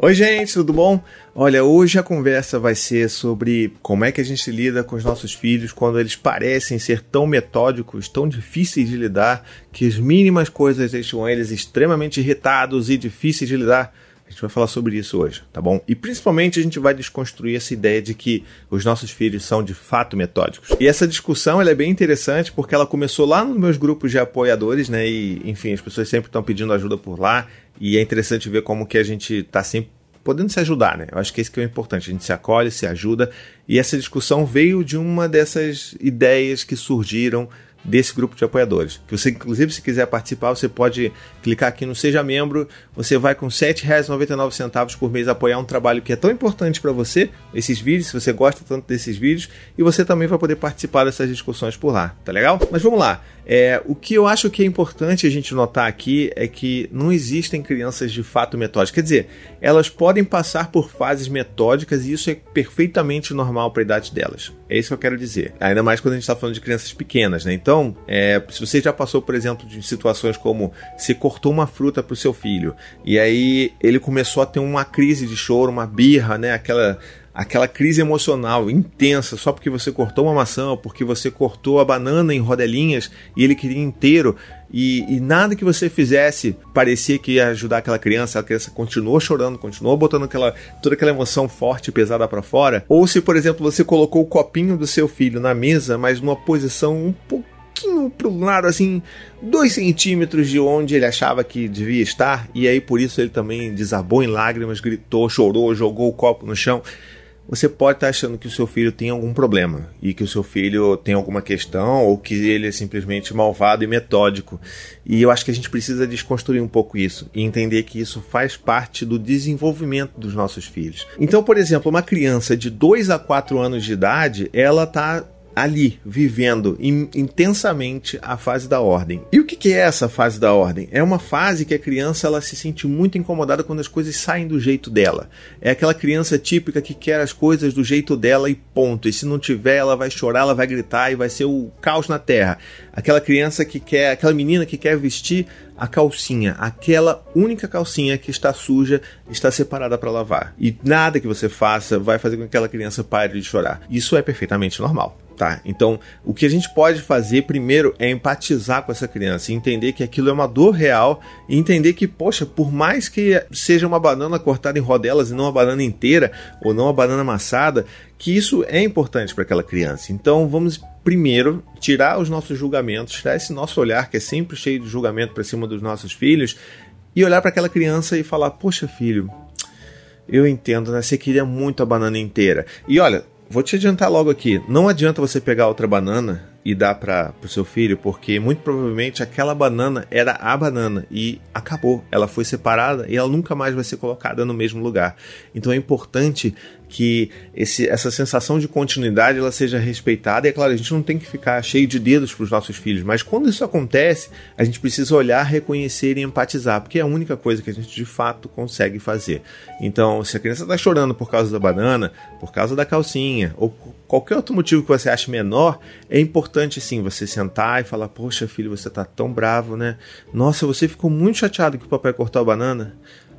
Oi, gente, tudo bom? Olha, hoje a conversa vai ser sobre como é que a gente lida com os nossos filhos quando eles parecem ser tão metódicos, tão difíceis de lidar, que as mínimas coisas deixam eles extremamente irritados e difíceis de lidar. A gente vai falar sobre isso hoje, tá bom? E principalmente a gente vai desconstruir essa ideia de que os nossos filhos são de fato metódicos. E essa discussão é bem interessante porque ela começou lá nos meus grupos de apoiadores, né? E enfim, as pessoas sempre estão pedindo ajuda por lá. E é interessante ver como que a gente está sempre podendo se ajudar, né? Eu acho que esse que é importante, a gente se acolhe, se ajuda, e essa discussão veio de uma dessas ideias que surgiram desse grupo de apoiadores. Que você, inclusive, se quiser participar, você pode clicar aqui no Seja Membro. Você vai com R$ 7,99 por mês apoiar um trabalho que é tão importante para você, esses vídeos, se você gosta tanto desses vídeos, e você também vai poder participar dessas discussões por lá, tá legal? Mas vamos lá. É, o que eu acho que é importante a gente notar aqui é que não existem crianças de fato metódicas. Quer dizer, elas podem passar por fases metódicas e isso é perfeitamente normal para a idade delas. É isso que eu quero dizer. Ainda mais quando a gente está falando de crianças pequenas, né? Então, é, se você já passou, por exemplo, de situações como se cortou uma fruta para o seu filho e aí ele começou a ter uma crise de choro, uma birra, né? Aquela aquela crise emocional intensa só porque você cortou uma maçã ou porque você cortou a banana em rodelinhas e ele queria inteiro e, e, nada que você fizesse parecia que ia ajudar aquela criança, a criança continuou chorando, continuou botando aquela, toda aquela emoção forte e pesada para fora. Ou se, por exemplo, você colocou o copinho do seu filho na mesa, mas numa posição um pouquinho pro lado, assim, dois centímetros de onde ele achava que devia estar, e aí por isso ele também desabou em lágrimas, gritou, chorou, jogou o copo no chão você pode estar achando que o seu filho tem algum problema e que o seu filho tem alguma questão ou que ele é simplesmente malvado e metódico. E eu acho que a gente precisa desconstruir um pouco isso e entender que isso faz parte do desenvolvimento dos nossos filhos. Então, por exemplo, uma criança de 2 a 4 anos de idade, ela está ali, vivendo in, intensamente a fase da ordem. E o que, que, é essa fase da ordem? É uma fase que a criança ela se sente muito incomodada quando as coisas saem do jeito dela. É aquela criança típica que quer as coisas do jeito dela e ponto. E se não tiver, ela vai chorar, ela vai gritar e vai ser o caos na terra. Aquela criança que quer, aquela menina que quer vestir a calcinha, aquela única calcinha que está suja, está separada para lavar. E nada que você faça vai fazer com que aquela criança pare de chorar. Isso é perfeitamente normal. Tá? Então, o que a gente pode fazer primeiro é empatizar com essa criança, entender que aquilo é uma dor real e entender que, poxa, por mais que seja uma banana cortada em rodelas e não uma banana inteira ou não uma banana amassada, que isso é importante para aquela criança. Então, vamos primeiro tirar os nossos julgamentos, tirar esse nosso olhar que é sempre cheio de julgamento para cima dos nossos filhos e olhar para aquela criança e falar: Poxa, filho, eu entendo, né? Você queria muito a banana inteira. E olha, vou te adiantar logo aqui: não adianta você pegar outra banana e dar para o seu filho, porque muito provavelmente aquela banana era a banana e acabou. Ela foi separada e ela nunca mais vai ser colocada no mesmo lugar. Então é importante que esse, essa sensação de continuidade ela seja respeitada. E é claro, a gente não tem que ficar cheio de dedos para os nossos filhos, mas quando isso acontece, a gente precisa olhar, reconhecer e empatizar, porque é a única coisa que a gente de fato consegue fazer. Então, se a criança está chorando por causa da banana, por causa da calcinha, ou qualquer outro motivo que você ache menor, é importante sim você sentar e falar: Poxa, filho, você está tão bravo, né? Nossa, você ficou muito chateado que o papai cortou a banana.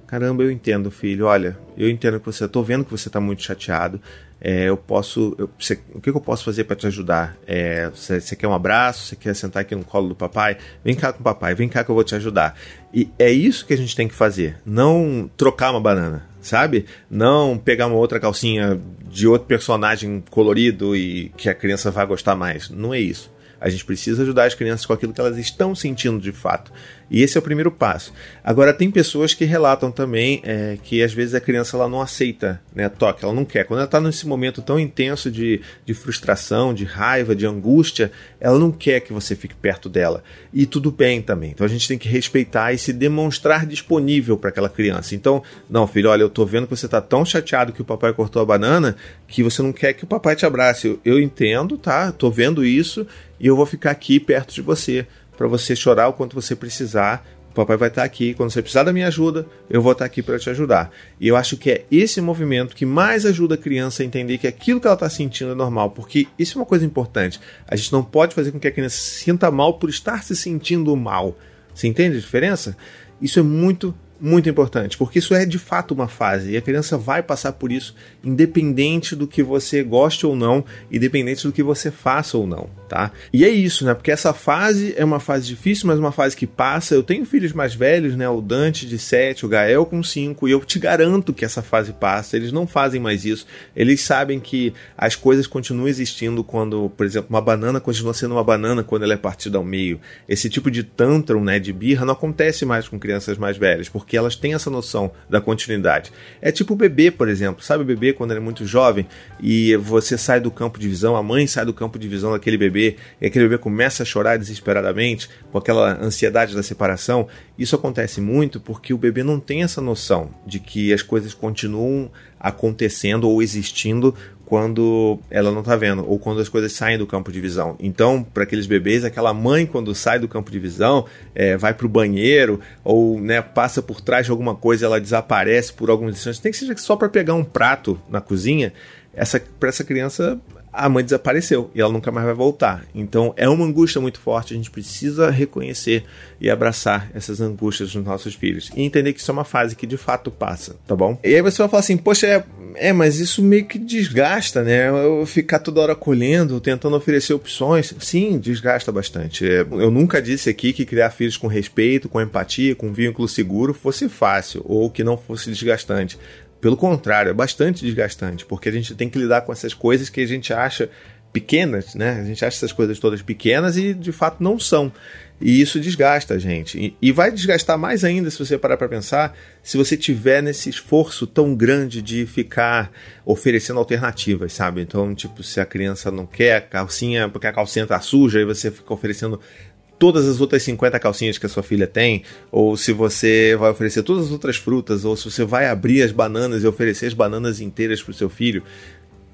Caramba, eu entendo, filho. Olha, eu entendo que você. Eu tô vendo que você está muito chateado. É, eu posso. Eu, o que, eu posso fazer para te ajudar? É, você, você, quer um abraço? Você quer sentar aqui no colo do papai? Vem cá com o papai, vem cá que eu vou te ajudar. E é isso que a gente tem que fazer. Não trocar uma banana, sabe? Não pegar uma outra calcinha de outro personagem colorido e que a criança vai gostar mais. Não é isso. A gente precisa ajudar as crianças com aquilo que elas estão sentindo de fato. E esse é o primeiro passo. Agora, tem pessoas que relatam também é, que às vezes a criança ela não aceita né, toque, ela não quer. Quando ela está nesse momento tão intenso de, de frustração, de raiva, de angústia, ela não quer que você fique perto dela. E tudo bem também. Então a gente tem que respeitar e se demonstrar disponível para aquela criança. Então, não, filho, olha, eu tô vendo que você está tão chateado que o papai cortou a banana que você não quer que o papai te abrace. Eu, eu entendo, tá? Tô vendo isso e eu vou ficar aqui perto de você para você chorar o quanto você precisar. O papai vai estar aqui. Quando você precisar da minha ajuda, eu vou estar aqui para te ajudar. E eu acho que é esse movimento que mais ajuda a criança a entender que aquilo que ela está sentindo é normal, porque isso é uma coisa importante. A gente não pode fazer com que a criança se sinta mal por estar se sentindo mal. Você entende a diferença? Isso é muito muito importante, porque isso é de fato uma fase e a criança vai passar por isso independente do que você goste ou não, independente do que você faça ou não, tá? E é isso, né? Porque essa fase é uma fase difícil, mas uma fase que passa. Eu tenho filhos mais velhos, né? O Dante de 7, o Gael com 5, e eu te garanto que essa fase passa. Eles não fazem mais isso. Eles sabem que as coisas continuam existindo quando, por exemplo, uma banana continua sendo uma banana quando ela é partida ao meio. Esse tipo de tantrum, né, de birra, não acontece mais com crianças mais velhas, porque elas têm essa noção da continuidade. É tipo o bebê, por exemplo. Sabe o bebê quando ele é muito jovem e você sai do campo de visão, a mãe sai do campo de visão daquele bebê e aquele bebê começa a chorar desesperadamente com aquela ansiedade da separação? Isso acontece muito porque o bebê não tem essa noção de que as coisas continuam acontecendo ou existindo quando ela não está vendo ou quando as coisas saem do campo de visão. Então, para aqueles bebês, aquela mãe quando sai do campo de visão, é, vai para o banheiro ou né, passa por trás de alguma coisa, ela desaparece por alguns instantes, tem que ser só para pegar um prato na cozinha. Essa para essa criança a mãe desapareceu e ela nunca mais vai voltar. Então é uma angústia muito forte. A gente precisa reconhecer e abraçar essas angústias dos nossos filhos e entender que isso é uma fase que de fato passa, tá bom? E aí você vai falar assim, poxa, é, é mas isso meio que desgasta, né? Eu ficar toda hora colhendo, tentando oferecer opções. Sim, desgasta bastante. É, eu nunca disse aqui que criar filhos com respeito, com empatia, com vínculo seguro fosse fácil ou que não fosse desgastante. Pelo contrário, é bastante desgastante, porque a gente tem que lidar com essas coisas que a gente acha pequenas, né? A gente acha essas coisas todas pequenas e de fato não são. E isso desgasta a gente. E, e vai desgastar mais ainda se você parar para pensar, se você tiver nesse esforço tão grande de ficar oferecendo alternativas, sabe? Então, tipo, se a criança não quer calcinha porque a calcinha tá suja, aí você fica oferecendo todas as outras 50 calcinhas que a sua filha tem, ou se você vai oferecer todas as outras frutas, ou se você vai abrir as bananas e oferecer as bananas inteiras para o seu filho.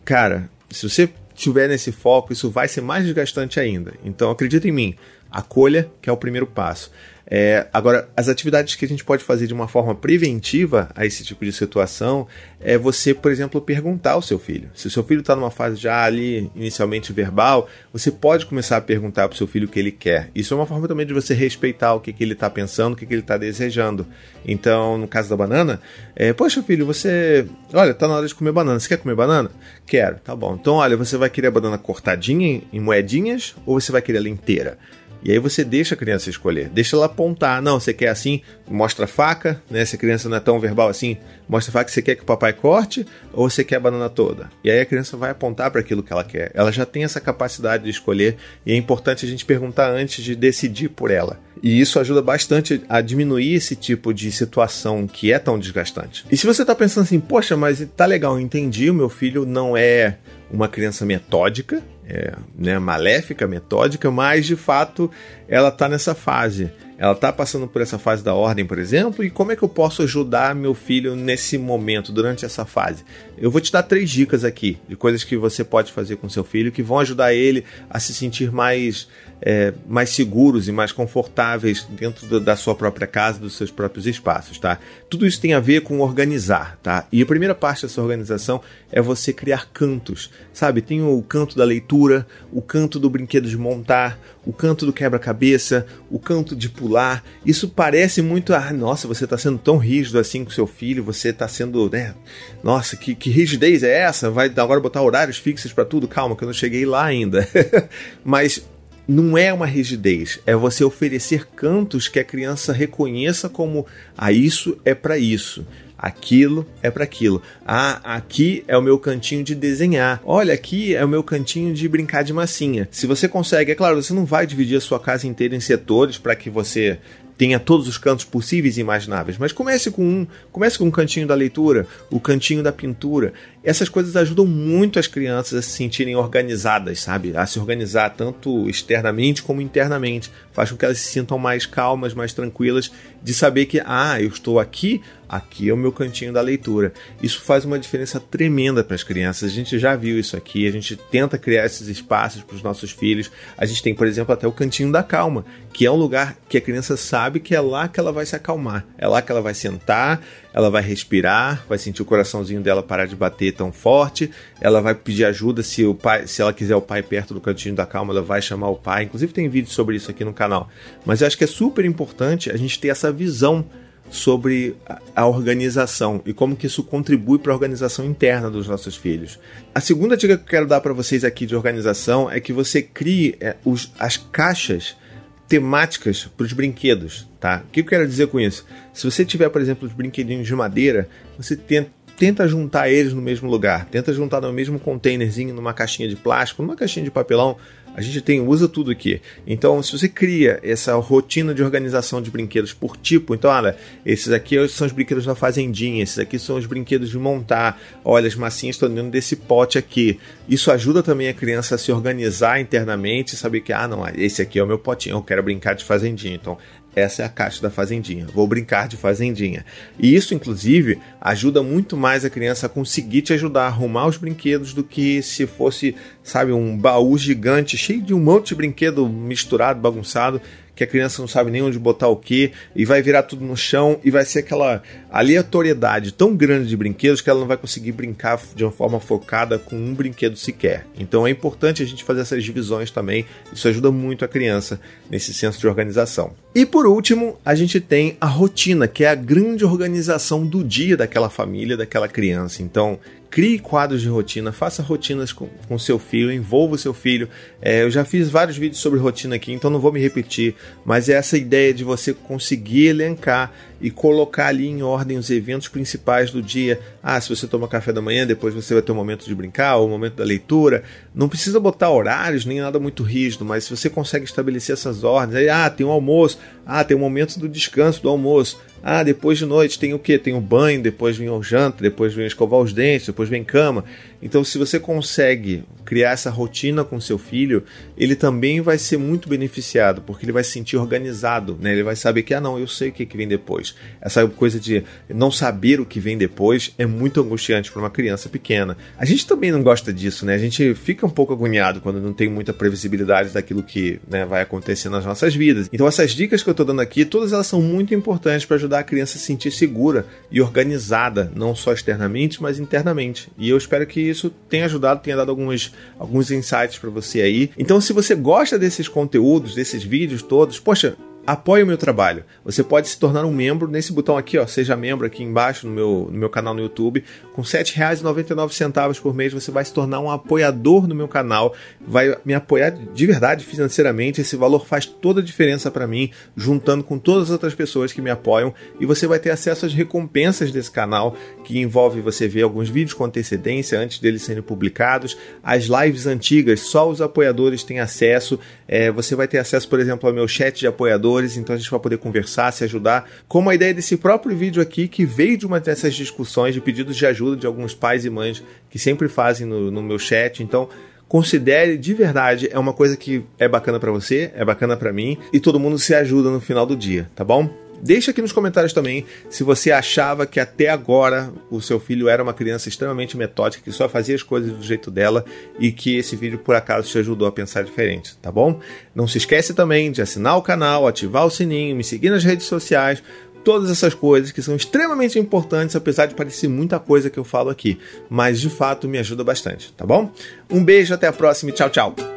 Cara, se você tiver nesse foco, isso vai ser mais desgastante ainda. Então acredita em mim, acolha, que é o primeiro passo. É, agora, as atividades que a gente pode fazer de uma forma preventiva a esse tipo de situação é você, por exemplo, perguntar ao seu filho. Se o seu filho está numa fase já ali inicialmente verbal, você pode começar a perguntar para o seu filho o que ele quer. Isso é uma forma também de você respeitar o que, que ele está pensando, o que, que ele está desejando. Então, no caso da banana, é, poxa filho, você, olha, está na hora de comer banana. Você quer comer banana? Quero, tá bom. Então, olha, você vai querer a banana cortadinha em moedinhas ou você vai querer ela inteira? E aí você deixa a criança escolher, deixa ela apontar. Não, você quer assim, mostra a faca, né? Se a criança não é tão verbal assim, mostra a faca, você quer que o papai corte ou você quer a banana toda? E aí a criança vai apontar para aquilo que ela quer. Ela já tem essa capacidade de escolher e é importante a gente perguntar antes de decidir por ela. E isso ajuda bastante a diminuir esse tipo de situação que é tão desgastante. E se você está pensando assim, poxa, mas tá legal, entendi, o meu filho não é uma criança metódica, é, né, maléfica, metódica, mas de fato ela está nessa fase. Ela está passando por essa fase da ordem, por exemplo, e como é que eu posso ajudar meu filho nesse momento, durante essa fase? Eu vou te dar três dicas aqui de coisas que você pode fazer com seu filho que vão ajudar ele a se sentir mais, é, mais seguros e mais confortáveis dentro da sua própria casa, dos seus próprios espaços, tá? Tudo isso tem a ver com organizar, tá? E a primeira parte dessa organização é você criar cantos, sabe? Tem o canto da leitura, o canto do brinquedo de montar, o canto do quebra-cabeça, o canto de pular. Isso parece muito, ah, nossa, você está sendo tão rígido assim com seu filho, você está sendo, né? Nossa, que, que rigidez é essa? Vai agora botar horários fixos para tudo? Calma, que eu não cheguei lá ainda. Mas não é uma rigidez, é você oferecer cantos que a criança reconheça como ah, isso é para isso. Aquilo é para aquilo. Ah, aqui é o meu cantinho de desenhar. Olha, aqui é o meu cantinho de brincar de massinha. Se você consegue, é claro, você não vai dividir a sua casa inteira em setores para que você tenha todos os cantos possíveis e imagináveis, mas comece com um, comece com um cantinho da leitura, o cantinho da pintura. Essas coisas ajudam muito as crianças a se sentirem organizadas, sabe? A se organizar tanto externamente como internamente. Faz com que elas se sintam mais calmas, mais tranquilas, de saber que, ah, eu estou aqui, aqui é o meu cantinho da leitura. Isso faz uma diferença tremenda para as crianças. A gente já viu isso aqui, a gente tenta criar esses espaços para os nossos filhos. A gente tem, por exemplo, até o cantinho da calma, que é um lugar que a criança sabe que é lá que ela vai se acalmar, é lá que ela vai sentar, ela vai respirar, vai sentir o coraçãozinho dela parar de bater tão forte, ela vai pedir ajuda se o pai, se ela quiser o pai perto do cantinho da calma, ela vai chamar o pai. Inclusive tem vídeo sobre isso aqui no canal. Mas eu acho que é super importante a gente ter essa visão sobre a organização e como que isso contribui para a organização interna dos nossos filhos. A segunda dica que eu quero dar para vocês aqui de organização é que você crie é, os, as caixas temáticas para os brinquedos, tá? O que eu quero dizer com isso? Se você tiver, por exemplo, os brinquedinhos de madeira, você tenta, tenta juntar eles no mesmo lugar, tenta juntar no mesmo containerzinho, numa caixinha de plástico, numa caixinha de papelão, a gente tem usa tudo aqui. Então, se você cria essa rotina de organização de brinquedos por tipo, então, olha, esses aqui são os brinquedos da fazendinha, esses aqui são os brinquedos de montar. Olha, as massinhas estão dentro desse pote aqui. Isso ajuda também a criança a se organizar internamente, saber que, ah, não, esse aqui é o meu potinho, eu quero brincar de fazendinha. Então, essa é a caixa da fazendinha. Vou brincar de fazendinha. E isso, inclusive, ajuda muito mais a criança a conseguir te ajudar a arrumar os brinquedos do que se fosse, sabe, um baú gigante cheio de um monte de brinquedo misturado, bagunçado que a criança não sabe nem onde botar o que, e vai virar tudo no chão, e vai ser aquela aleatoriedade tão grande de brinquedos que ela não vai conseguir brincar de uma forma focada com um brinquedo sequer. Então é importante a gente fazer essas divisões também, isso ajuda muito a criança nesse senso de organização. E por último, a gente tem a rotina, que é a grande organização do dia daquela família, daquela criança. Então, Crie quadros de rotina, faça rotinas com, com seu filho, envolva o seu filho. É, eu já fiz vários vídeos sobre rotina aqui, então não vou me repetir, mas é essa ideia de você conseguir elencar e colocar ali em ordem os eventos principais do dia. Ah, se você toma café da manhã, depois você vai ter um momento de brincar, ou um momento da leitura. Não precisa botar horários, nem nada muito rígido, mas se você consegue estabelecer essas ordens, aí, ah, tem um almoço, ah, tem um momento do descanso do almoço, ah, depois de noite tem o que? Tem o banho, depois vem o janta, depois vem escovar os dentes, depois vem cama. Então, se você consegue criar essa rotina com seu filho, ele também vai ser muito beneficiado, porque ele vai se sentir organizado, né? Ele vai saber que, ah, não, eu sei o que, que vem depois. Essa coisa de não saber o que vem depois é muito angustiante para uma criança pequena. A gente também não gosta disso, né? A gente fica um pouco agoniado quando não tem muita previsibilidade daquilo que né, vai acontecer nas nossas vidas. Então, essas dicas que eu estou dando aqui, todas elas são muito importantes para ajudar a criança a se sentir segura e organizada, não só externamente, mas internamente. E eu espero que isso tenha ajudado, tenha dado alguns, alguns insights para você aí. Então, se você gosta desses conteúdos, desses vídeos todos, poxa, apoie o meu trabalho. Você pode se tornar um membro nesse botão aqui, ó, seja membro aqui embaixo no meu, no meu canal no YouTube. Com R$ 7,99 por mês você vai se tornar um apoiador no meu canal, vai me apoiar de verdade financeiramente. Esse valor faz toda a diferença para mim, juntando com todas as outras pessoas que me apoiam, e você vai ter acesso às recompensas desse canal, que envolve você ver alguns vídeos com antecedência antes deles serem publicados, as lives antigas, só os apoiadores têm acesso. É, você vai ter acesso, por exemplo, ao meu chat de apoiadores então a gente vai poder conversar, se ajudar. Como a ideia desse próprio vídeo aqui, que veio de uma dessas discussões, de pedidos de ajuda de alguns pais e mães que sempre fazem no, no meu chat. Então, considere de verdade, é uma coisa que é bacana para você, é bacana para mim e todo mundo se ajuda no final do dia, tá bom? Deixa aqui nos comentários também se você achava que até agora o seu filho era uma criança extremamente metódica, que só fazia as coisas do jeito dela e que esse vídeo por acaso te ajudou a pensar diferente, tá bom? Não se esquece também de assinar o canal, ativar o sininho, me seguir nas redes sociais, todas essas coisas que são extremamente importantes, apesar de parecer muita coisa que eu falo aqui, mas de fato me ajuda bastante, tá bom? Um beijo, até a próxima e tchau, tchau.